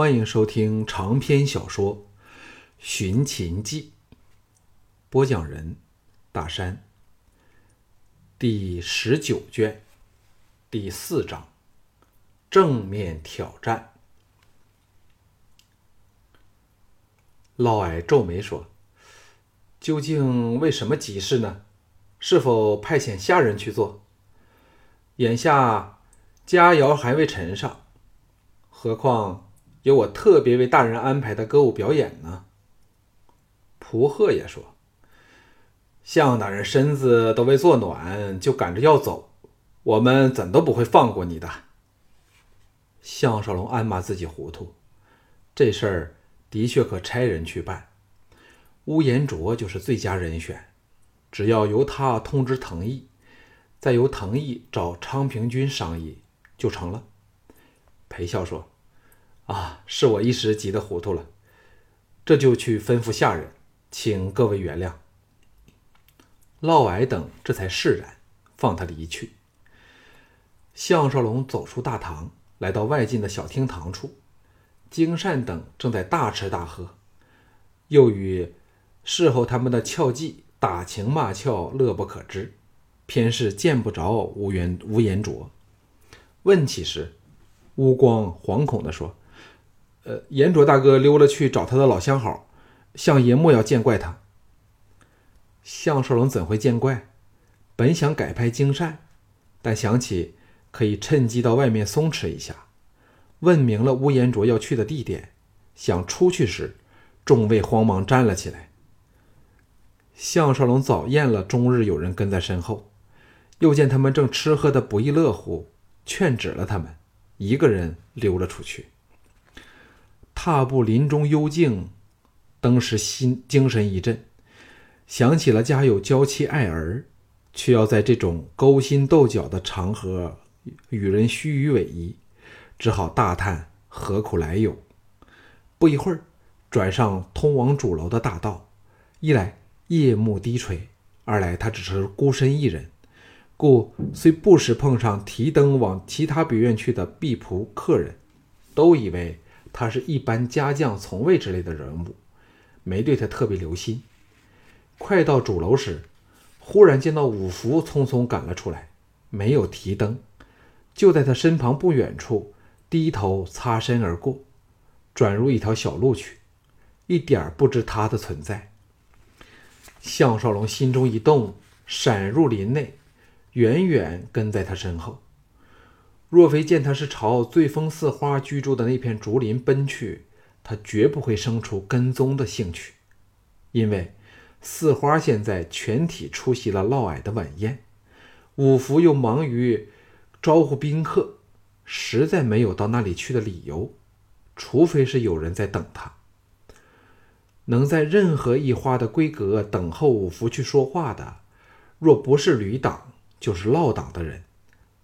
欢迎收听长篇小说《寻秦记》，播讲人：大山。第十九卷，第四章：正面挑战。嫪毐皱眉说：“究竟为什么急事呢？是否派遣下人去做？眼下佳肴还未陈上，何况……”有我特别为大人安排的歌舞表演呢。蒲鹤也说：“向大人身子都未坐暖，就赶着要走，我们怎都不会放过你的。”项少龙暗骂自己糊涂，这事儿的确可差人去办。乌延灼就是最佳人选，只要由他通知藤毅，再由藤毅找昌平君商议，就成了。裴笑说。啊，是我一时急得糊涂了，这就去吩咐下人，请各位原谅。嫪毐等这才释然，放他离去。项少龙走出大堂，来到外进的小厅堂处，金善等正在大吃大喝，又与侍候他们的俏妓打情骂俏，乐不可支，偏是见不着吴元吴延灼。问起时，乌光惶恐地说。呃，严卓大哥溜了去找他的老相好，向爷莫要见怪他。项少龙怎会见怪？本想改派精善，但想起可以趁机到外面松弛一下，问明了乌延卓要去的地点，想出去时，众位慌忙站了起来。项少龙早厌了终日有人跟在身后，又见他们正吃喝的不亦乐乎，劝止了他们，一个人溜了出去。踏步林中幽静，当时心精神一振，想起了家有娇妻爱儿，却要在这种勾心斗角的场合与人虚与委蛇，只好大叹何苦来有。不一会儿，转上通往主楼的大道，一来夜幕低垂，二来他只是孤身一人，故虽不时碰上提灯往其他别院去的婢仆客人，都以为。他是一般家将、从卫之类的人物，没对他特别留心。快到主楼时，忽然见到五福匆匆赶了出来，没有提灯，就在他身旁不远处低头擦身而过，转入一条小路去，一点不知他的存在。项少龙心中一动，闪入林内，远远跟在他身后。若非见他是朝醉风寺花居住的那片竹林奔去，他绝不会生出跟踪的兴趣。因为四花现在全体出席了嫪毐的晚宴，五福又忙于招呼宾客，实在没有到那里去的理由。除非是有人在等他，能在任何一花的闺阁等候五福去说话的，若不是吕党，就是嫪党的人。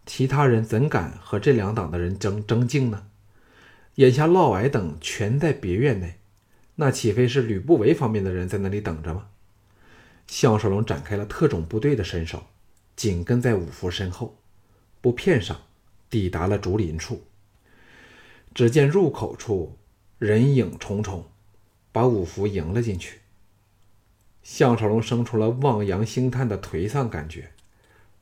其他人怎敢和这两党的人争争竞呢？眼下嫪毐等全在别院内，那岂非是吕不韦方面的人在那里等着吗？项少龙展开了特种部队的身手，紧跟在五福身后，不片上抵达了竹林处。只见入口处人影重重，把五福迎了进去。项少龙生出了望洋兴叹的颓丧感觉。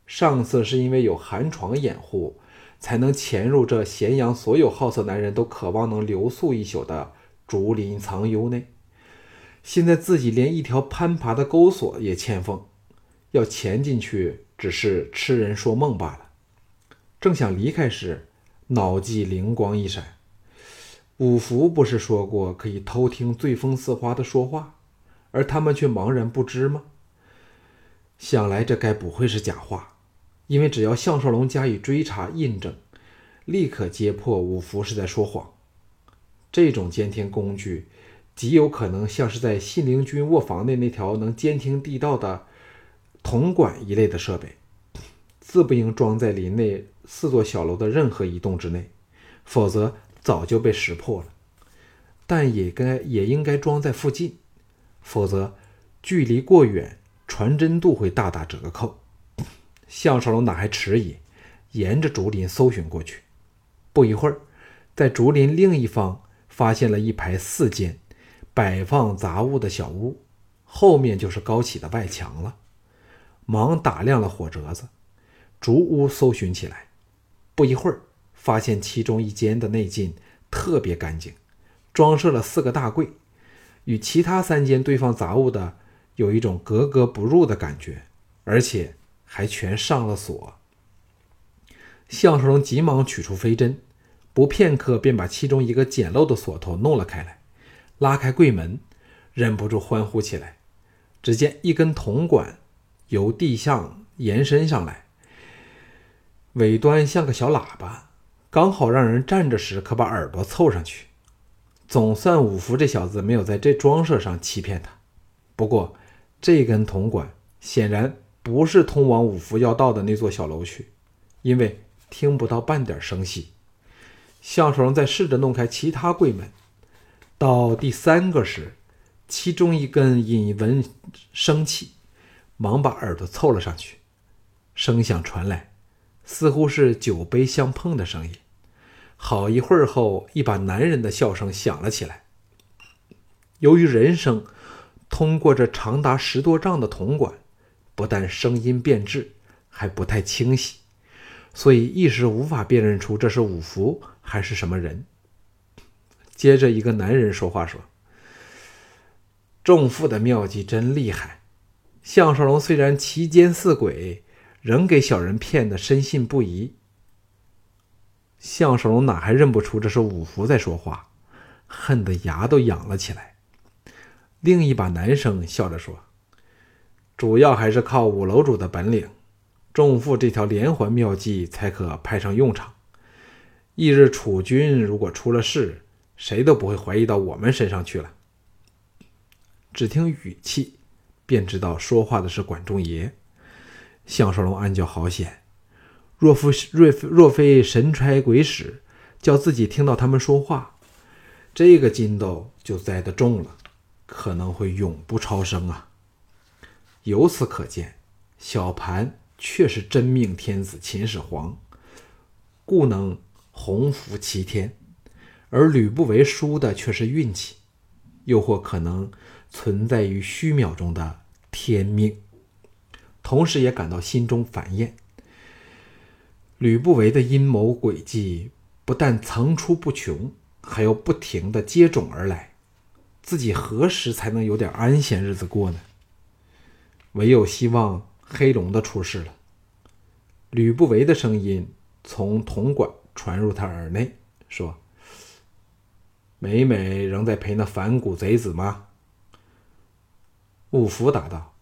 上次是因为有寒床掩护，才能潜入这咸阳所有好色男人都渴望能留宿一宿的竹林藏幽内。现在自己连一条攀爬的钩索也欠奉，要潜进去只是痴人说梦罢了。正想离开时，脑际灵光一闪：五福不是说过可以偷听醉风似花的说话，而他们却茫然不知吗？想来这该不会是假话。因为只要项少龙加以追查印证，立刻揭破五福是在说谎。这种监听工具极有可能像是在信陵君卧房内那条能监听地道的铜管一类的设备，自不应装在林内四座小楼的任何一栋之内，否则早就被识破了。但也该也应该装在附近，否则距离过远，传真度会大打折扣。项少龙哪还迟疑，沿着竹林搜寻过去。不一会儿，在竹林另一方发现了一排四间摆放杂物的小屋，后面就是高起的外墙了。忙打亮了火折子，逐屋搜寻起来。不一会儿，发现其中一间的内径特别干净，装设了四个大柜，与其他三间堆放杂物的有一种格格不入的感觉，而且还全上了锁。项少龙急忙取出飞针，不片刻便把其中一个简陋的锁头弄了开来，拉开柜门，忍不住欢呼起来。只见一根铜管由地上延伸上来。尾端像个小喇叭，刚好让人站着时可把耳朵凑上去。总算五福这小子没有在这装饰上欺骗他。不过，这根铜管显然不是通往五福要到的那座小楼去，因为听不到半点声息。项少龙在试着弄开其他柜门，到第三个时，其中一根引闻生气，忙把耳朵凑了上去，声响传来。似乎是酒杯相碰的声音。好一会儿后，一把男人的笑声响了起来。由于人声通过这长达十多丈的铜管，不但声音变质，还不太清晰，所以一时无法辨认出这是五福还是什么人。接着，一个男人说话说：“仲父的妙计真厉害。项少龙虽然奇奸似鬼。”仍给小人骗得深信不疑。项少龙哪还认不出这是五福在说话，恨得牙都痒了起来。另一把男生笑着说：“主要还是靠五楼主的本领，重负这条连环妙计才可派上用场。翌日楚军如果出了事，谁都不会怀疑到我们身上去了。”只听语气，便知道说话的是管仲爷。项少龙暗叫好险，若非若若非神差鬼使，叫自己听到他们说话，这个筋斗就栽得重了，可能会永不超生啊！由此可见，小盘确是真命天子秦始皇，故能鸿福齐天，而吕不韦输的却是运气，又或可能存在于虚渺中的天命。同时也感到心中烦厌。吕不韦的阴谋诡计不但层出不穷，还要不停的接踵而来，自己何时才能有点安闲日子过呢？唯有希望黑龙的出世了。吕不韦的声音从铜管传入他耳内，说：“美美仍在陪那反骨贼子吗？”五福答道。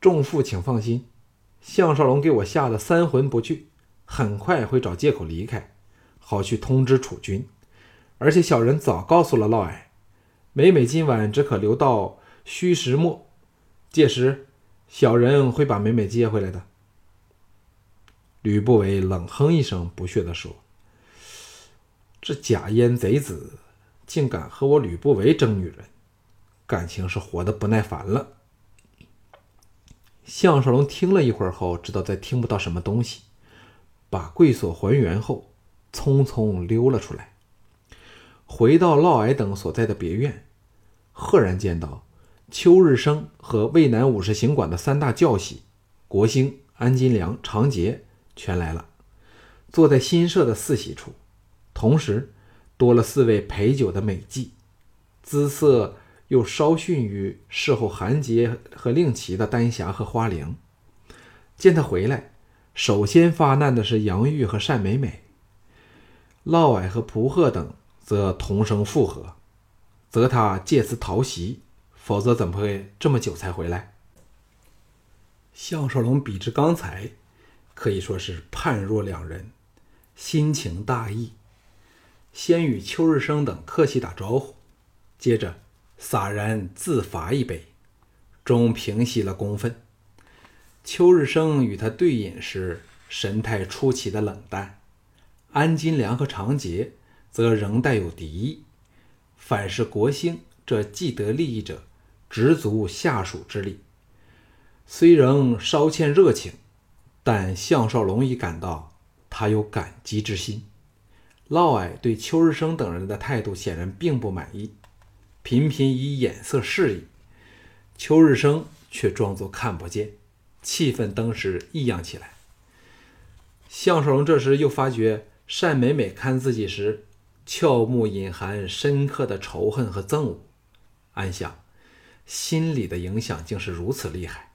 众父，请放心，项少龙给我吓得三魂不去，很快会找借口离开，好去通知楚军。而且小人早告诉了嫪毐，每每今晚只可留到戌时末，届时小人会把美美接回来的。吕不韦冷哼一声，不屑地说：“这假烟贼子竟敢和我吕不韦争女人，感情是活得不耐烦了。”项少龙听了一会儿后，知道再听不到什么东西，把柜锁还原后，匆匆溜了出来。回到嫪毐等所在的别院，赫然见到秋日升和渭南五十行馆的三大教习国兴、安金良、长杰全来了，坐在新设的四喜处，同时多了四位陪酒的美妓，姿色。又稍逊于侍候韩杰和令旗的丹霞和花灵。见他回来，首先发难的是杨玉和单美美。嫪毐和蒲鹤等则同声附和，责他借此讨喜，否则怎么会这么久才回来？项少龙比之刚才，可以说是判若两人，心情大异。先与邱日升等客气打招呼，接着。洒然自罚一杯，终平息了公愤。邱日升与他对饮时，神态出奇的冷淡；安金良和长杰则仍带有敌意。反是国兴这既得利益者，直足下属之力，虽仍稍欠热情，但项少龙已感到他有感激之心。嫪毐对邱日升等人的态度显然并不满意，频频以眼色示意。邱日升却装作看不见，气氛登时异样起来。项少龙这时又发觉单美美看自己时，俏目隐含深刻的仇恨和憎恶，暗想，心理的影响竟是如此厉害。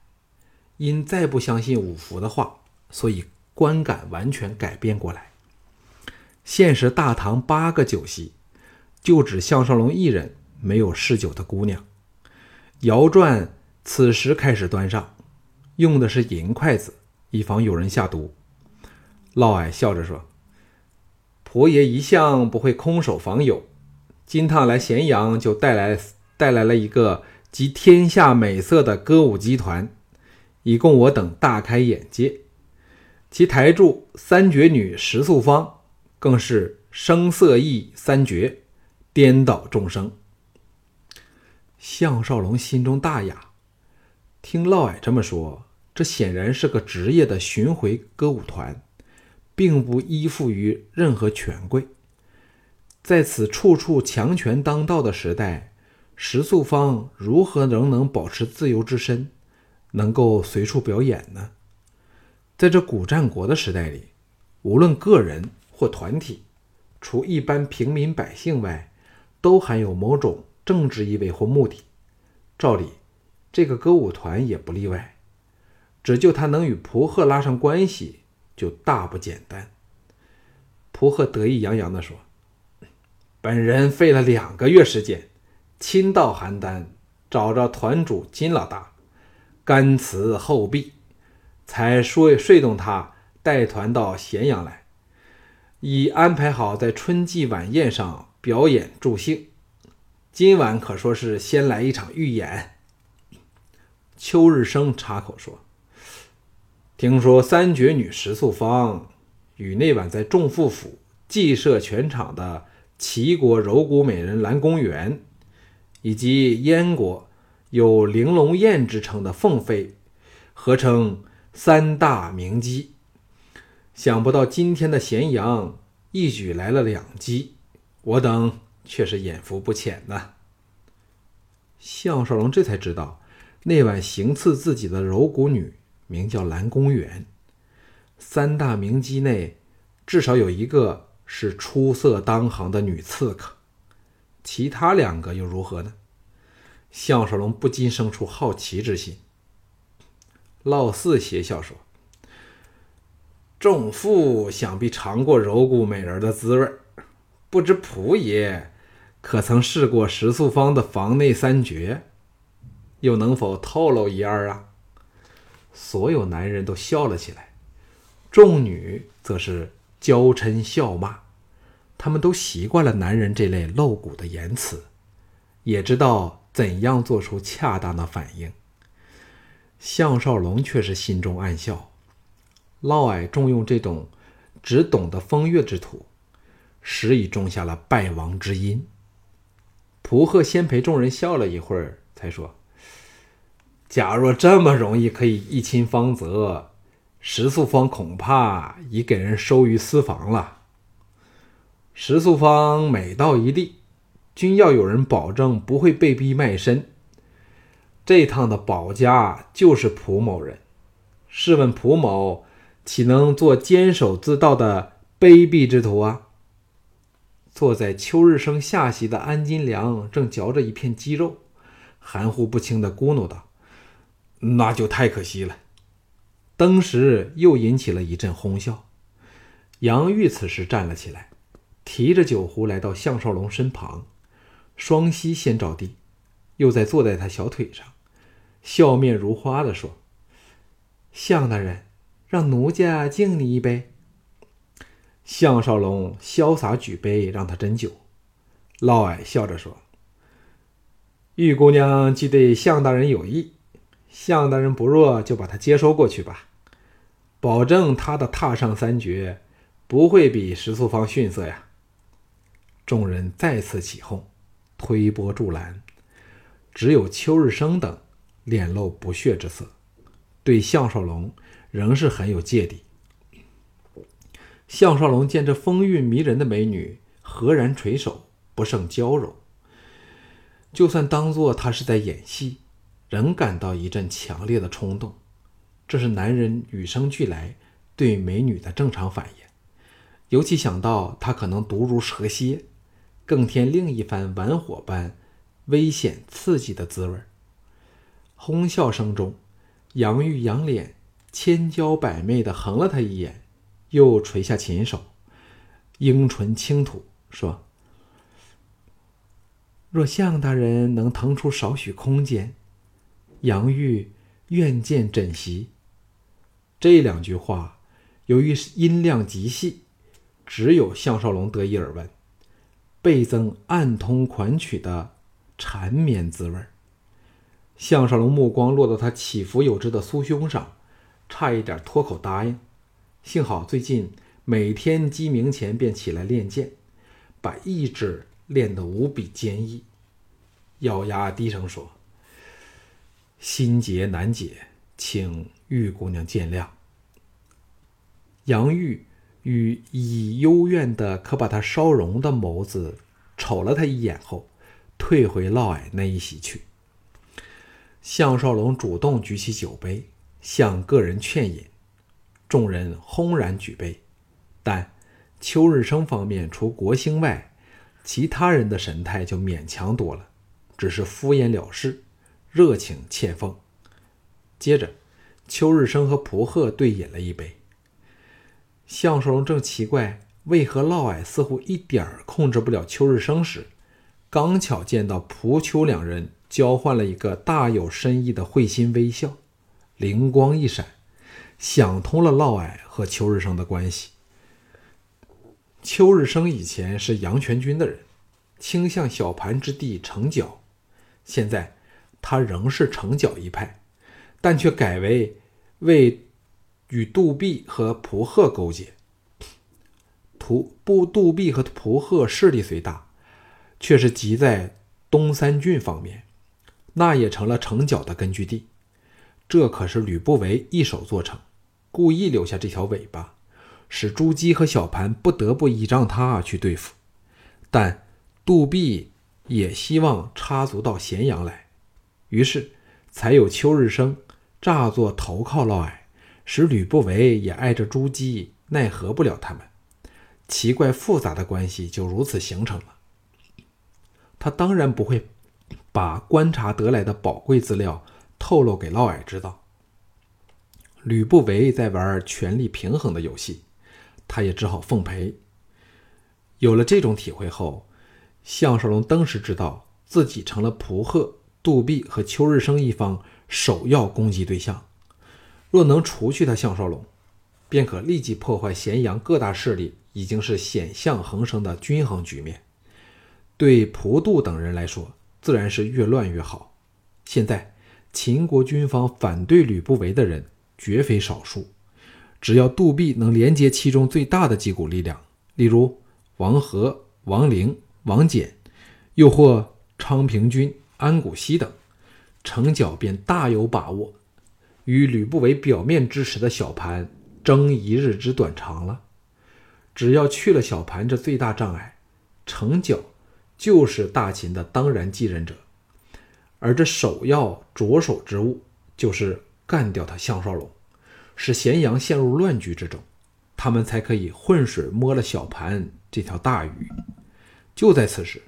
因再不相信五福的话，所以观感完全改变过来。现时大堂八个酒席，就只项少龙一人没有嗜酒的姑娘。窑馔此时开始端上，用的是银筷子，以防有人下毒。嫪毐笑着说：“婆爷一向不会空手访友，金趟来咸阳就带来带来了一个集天下美色的歌舞集团，以供我等大开眼界。其台柱三绝女石素芳。”更是声色艺三绝，颠倒众生。项少龙心中大雅，听嫪毐这么说，这显然是个职业的巡回歌舞团，并不依附于任何权贵。在此处处强权当道的时代，石素芳如何仍能保持自由之身，能够随处表演呢？在这古战国的时代里，无论个人。或团体，除一般平民百姓外，都含有某种政治意味或目的。照理，这个歌舞团也不例外。只就他能与蒲贺拉上关系，就大不简单。蒲贺得意洋洋地说：“本人费了两个月时间，亲到邯郸，找着团主金老大，甘辞厚币，才说说动他带团到咸阳来。”已安排好在春季晚宴上表演助兴，今晚可说是先来一场预演。邱日升插口说：“听说三绝女石素芳与那晚在仲父府祭设全场的齐国柔骨美人蓝公园，以及燕国有玲珑燕之称的凤飞，合称三大名姬。”想不到今天的咸阳一举来了两击，我等却是眼福不浅呐。项少龙这才知道，那晚行刺自己的柔骨女名叫蓝公园。三大名姬内，至少有一个是出色当行的女刺客，其他两个又如何呢？项少龙不禁生出好奇之心。老四邪笑说。众父想必尝过柔骨美人的滋味不知仆爷可曾试过石素芳的房内三绝？又能否透露一二啊？所有男人都笑了起来，众女则是娇嗔笑骂。他们都习惯了男人这类露骨的言辞，也知道怎样做出恰当的反应。项少龙却是心中暗笑。嫪毐重用这种只懂得风月之徒，实已种下了败亡之因。蒲贺先陪众人笑了一会儿，才说：“假若这么容易可以一亲芳泽，石素芳恐怕已给人收于私房了。石素芳每到一地，均要有人保证不会被逼卖身。这趟的保家就是蒲某人。试问蒲某？”岂能做坚守自盗的卑鄙之徒啊！坐在秋日升下席的安金良正嚼着一片鸡肉，含糊不清的咕哝道：“那就太可惜了。”当时又引起了一阵哄笑。杨玉此时站了起来，提着酒壶来到项少龙身旁，双膝先着地，又再坐在他小腿上，笑面如花的说：“项大人。”让奴家敬你一杯。项少龙潇洒举杯，让他斟酒。嫪毐笑着说：“玉姑娘既对项大人有意，项大人不弱，就把她接收过去吧。保证她的踏上三绝，不会比石素芳逊色呀。”众人再次起哄，推波助澜，只有邱日升等脸露不屑之色，对项少龙。仍是很有芥蒂。项少龙见这风韵迷人的美女，何然垂首，不胜娇柔。就算当作他是在演戏，仍感到一阵强烈的冲动。这是男人与生俱来对美女的正常反应。尤其想到她可能毒如蛇蝎，更添另一番玩火般危险刺激的滋味。哄笑声中，杨玉仰脸，千娇百媚的横了他一眼。又垂下琴手，樱唇轻吐，说：“若向大人能腾出少许空间，杨玉愿见枕席。”这两句话，由于音量极细，只有项少龙得以耳闻，倍增暗通款曲的缠绵滋味。项少龙目光落到他起伏有致的酥胸上，差一点脱口答应。幸好最近每天鸡鸣前便起来练剑，把意志练得无比坚毅。咬牙低声说：“心结难解，请玉姑娘见谅。”杨玉与以幽怨的可把他烧融的眸子瞅了他一眼后，退回嫪毐那一席去。项少龙主动举起酒杯，向个人劝饮。众人轰然举杯，但邱日升方面除国兴外，其他人的神态就勉强多了，只是敷衍了事，热情欠奉。接着，邱日升和蒲鹤对饮了一杯。项少龙正奇怪为何嫪毐似乎一点儿控制不了邱日升时，刚巧见到蒲秋两人交换了一个大有深意的会心微笑，灵光一闪。想通了嫪毐和邱日升的关系。邱日升以前是杨全军的人，倾向小盘之地成角，现在他仍是成角一派，但却改为为与杜弼和蒲贺勾结。蒲不杜弼和蒲贺势力虽大，却是集在东三郡方面，那也成了成角的根据地。这可是吕不韦一手做成。故意留下这条尾巴，使朱姬和小盘不得不依仗他去对付。但杜弼也希望插足到咸阳来，于是才有秋日升诈作投靠嫪毐，使吕不韦也碍着朱姬，奈何不了他们。奇怪复杂的关系就如此形成了。他当然不会把观察得来的宝贵资料透露给嫪毐知道。吕不韦在玩权力平衡的游戏，他也只好奉陪。有了这种体会后，项少龙登时知道自己成了蒲贺、杜弼和邱日升一方首要攻击对象。若能除去他项少龙，便可立即破坏咸阳各大势力已经是险象横生的均衡局面。对蒲杜等人来说，自然是越乱越好。现在秦国军方反对吕不韦的人。绝非少数，只要杜弼能连接其中最大的几股力量，例如王和、王陵、王翦，又或昌平君安谷西等，成角便大有把握与吕不韦表面支持的小盘争一日之短长了。只要去了小盘这最大障碍，成角就是大秦的当然继任者，而这首要着手之物就是。干掉他项少龙，使咸阳陷入乱局之中，他们才可以浑水摸了小盘这条大鱼。就在此时，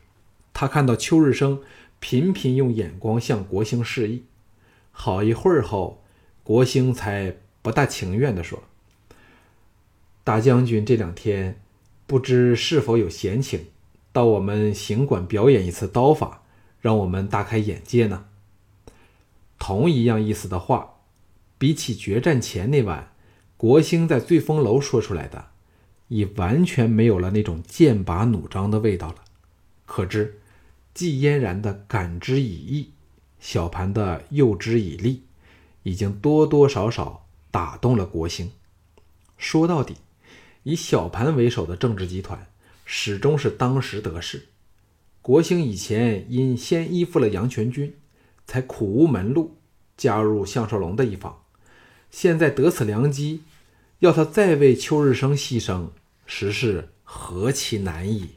他看到邱日升频频用眼光向国兴示意。好一会儿后，国兴才不大情愿地说：“大将军这两天不知是否有闲情，到我们行馆表演一次刀法，让我们大开眼界呢？”同一样意思的话。比起决战前那晚，国兴在醉风楼说出来的，已完全没有了那种剑拔弩张的味道了。可知，季嫣然的感之以义，小盘的诱之以利，已经多多少少打动了国兴。说到底，以小盘为首的政治集团始终是当时得势。国兴以前因先依附了杨全军，才苦无门路，加入项少龙的一方。现在得此良机，要他再为邱日升牺牲，实是何其难矣！”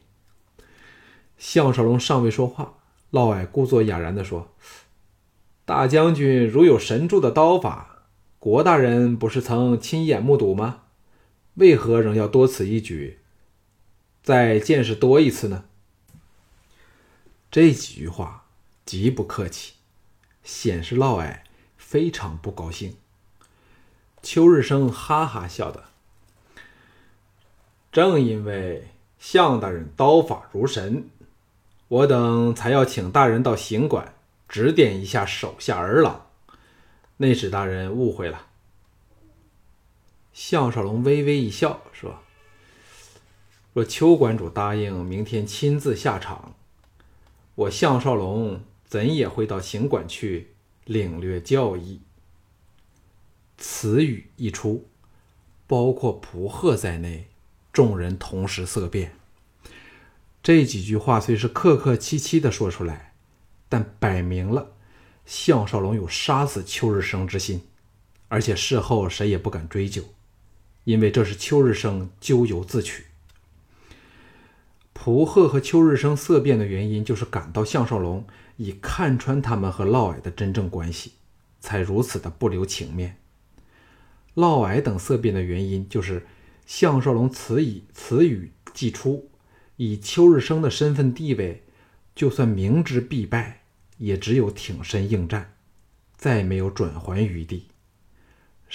项少龙尚未说话，嫪毐故作哑然地说：“大将军如有神助的刀法，国大人不是曾亲眼目睹吗？为何仍要多此一举，再见识多一次呢？”这几句话极不客气，显示嫪毐非常不高兴。邱日升哈哈笑道：“正因为项大人刀法如神，我等才要请大人到行馆指点一下手下儿郎。内史大人误会了。”项少龙微微一笑，说：“若邱馆主答应明天亲自下场。”我项少龙怎也会到行馆去领略教义。此语一出，包括蒲贺在内，众人同时色变。这几句话虽是客客气气的说出来，但摆明了项少龙有杀死邱日升之心，而且事后谁也不敢追究，因为这是邱日升咎由自取。蒲贺和邱日升色变的原因，就是感到项少龙已看穿他们和嫪毐的真正关系，才如此的不留情面。嫪毐等色变的原因，就是项少龙此以此语既出，以邱日升的身份地位，就算明知必败，也只有挺身应战，再没有转圜余地。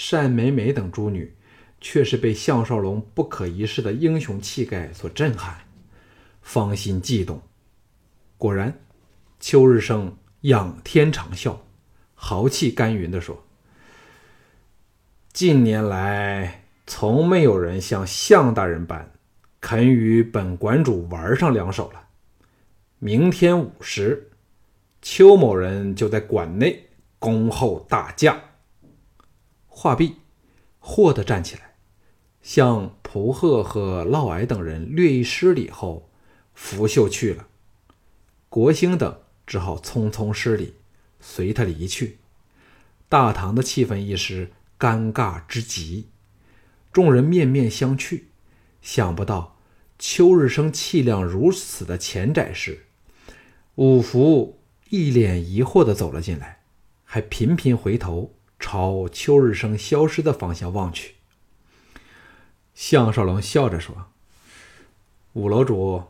单美美等诸女，却是被项少龙不可一世的英雄气概所震撼。芳心悸动，果然，邱日升仰天长啸，豪气干云地说：“近年来，从没有人像项大人般肯与本馆主玩上两手了。明天午时，邱某人就在馆内恭候大驾。”话毕，霍的站起来，向蒲贺和嫪毐等人略一施礼后。拂袖去了，国兴等只好匆匆施礼，随他离去。大堂的气氛一时尴尬之极，众人面面相觑。想不到邱日升气量如此的浅窄时，五福一脸疑惑地走了进来，还频频回头朝邱日升消失的方向望去。项少龙笑着说：“五楼主。”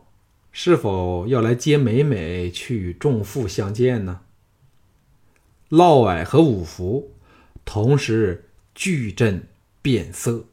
是否要来接美美去与众妇相见呢？嫪毐和五福同时巨震变色。